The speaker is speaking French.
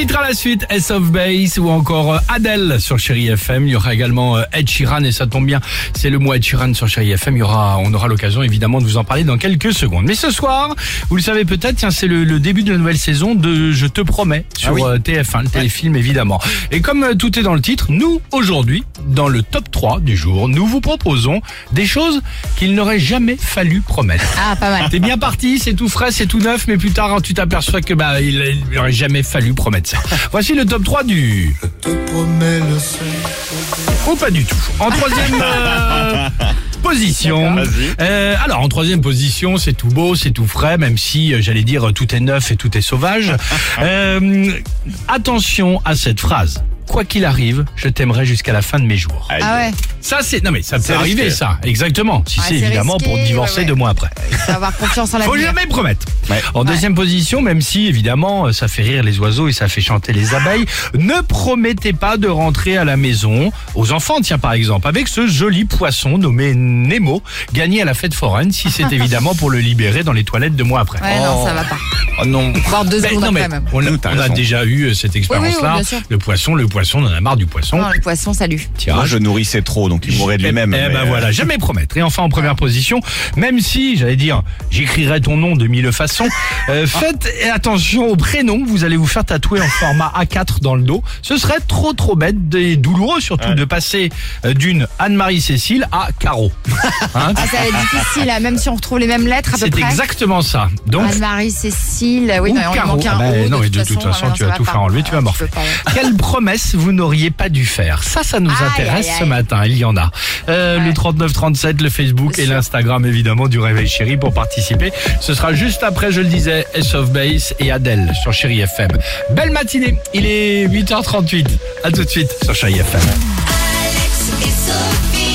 titres à la suite, S of Base ou encore euh, Adele sur Chéri FM. Il y aura également euh, Ed Sheeran et ça tombe bien, c'est le mois Ed Sheeran sur Chéri FM. Il y aura, on aura l'occasion évidemment de vous en parler dans quelques secondes. Mais ce soir, vous le savez peut-être, tiens, c'est le, le début de la nouvelle saison de Je te promets sur Ah oui. euh, TF1, le téléfilm évidemment. Et comme tout est dans le titre, nous aujourd'hui, dans le top 3 du jour, nous vous proposons des choses qu'il n'aurait jamais fallu promettre. Ah, pas mal. T'es bien parti, c'est tout frais, c'est tout neuf, mais plus tard tu t'aperçois que bah il, il aurait jamais fallu promettre Voici le top 3 du te promets le seul. ou pas du tout. En troisième euh, position. Euh, alors en troisième position, c'est tout beau, c'est tout frais, même si euh, j'allais dire tout est neuf et tout est sauvage. Euh, attention à cette phrase. Quoi qu'il arrive, je t'aimerai jusqu'à la fin de mes jours. Ah ouais, Ça c'est non mais ça peut arriver risqué. ça, exactement. Si Ouais, c'est évidemment risqué, pour divorcer ouais, ouais. deux mois après. faut avoir confiance en la Faut jamais promettre. Ouais. En deuxième position, même si évidemment ça fait rire les oiseaux et ça fait chanter les abeilles, ne promettez pas de rentrer à la maison aux enfants, tiens par exemple, avec ce joli poisson nommé Nemo, gagné à la fête foraine, si c'est évidemment pour le libérer dans les toilettes deux mois après. Ouais, non, ça va pas. Oh non. Voire deux Ben, secondes non, mais après même. on, a, on déjà eu euh, cette expérience-là. bien sûr. le poisson, le poisson, on en a marre du poisson. Non, le poisson, salut. Tiens, Moi, je nourrissais trop, donc il mourrait de lui-même. Eh mais, ben voilà, jamais promettre. Et enfin en première position, même si, j'allais dire, j'écrirai ton nom de mille façons, euh, faites attention au prénom que vous allez vous faire tatouer en format A4 dans le dos. Ce serait trop trop bête et douloureux surtout Ouais. de passer euh, d'une Anne-Marie Cécile à Caro. Hein Ah, ça va être difficile, hein, même si on retrouve les mêmes lettres à peu C'est près. exactement ça. Donc, Anne-Marie, Cécile, oui, Ou non, il Caro. manque un Ah bah, O, non, mais de toute façon, ah, tu vas va tout faire enlever, tu vas Ah, morfler. Quelle promesse vous n'auriez pas dû faire Ça, ça nous Aïe, intéresse aïe, ce matin. Il y en a. Euh, Le Ouais. 3937, le Facebook Bien et l'Instagram évidemment du Réveil Chéri pour participer. Ce sera juste après, je le disais, S of Base et Adèle sur Chéri FM. Belle matinée. Il est 8h38. À tout de suite sur Chéri FM. Alex et Sophie.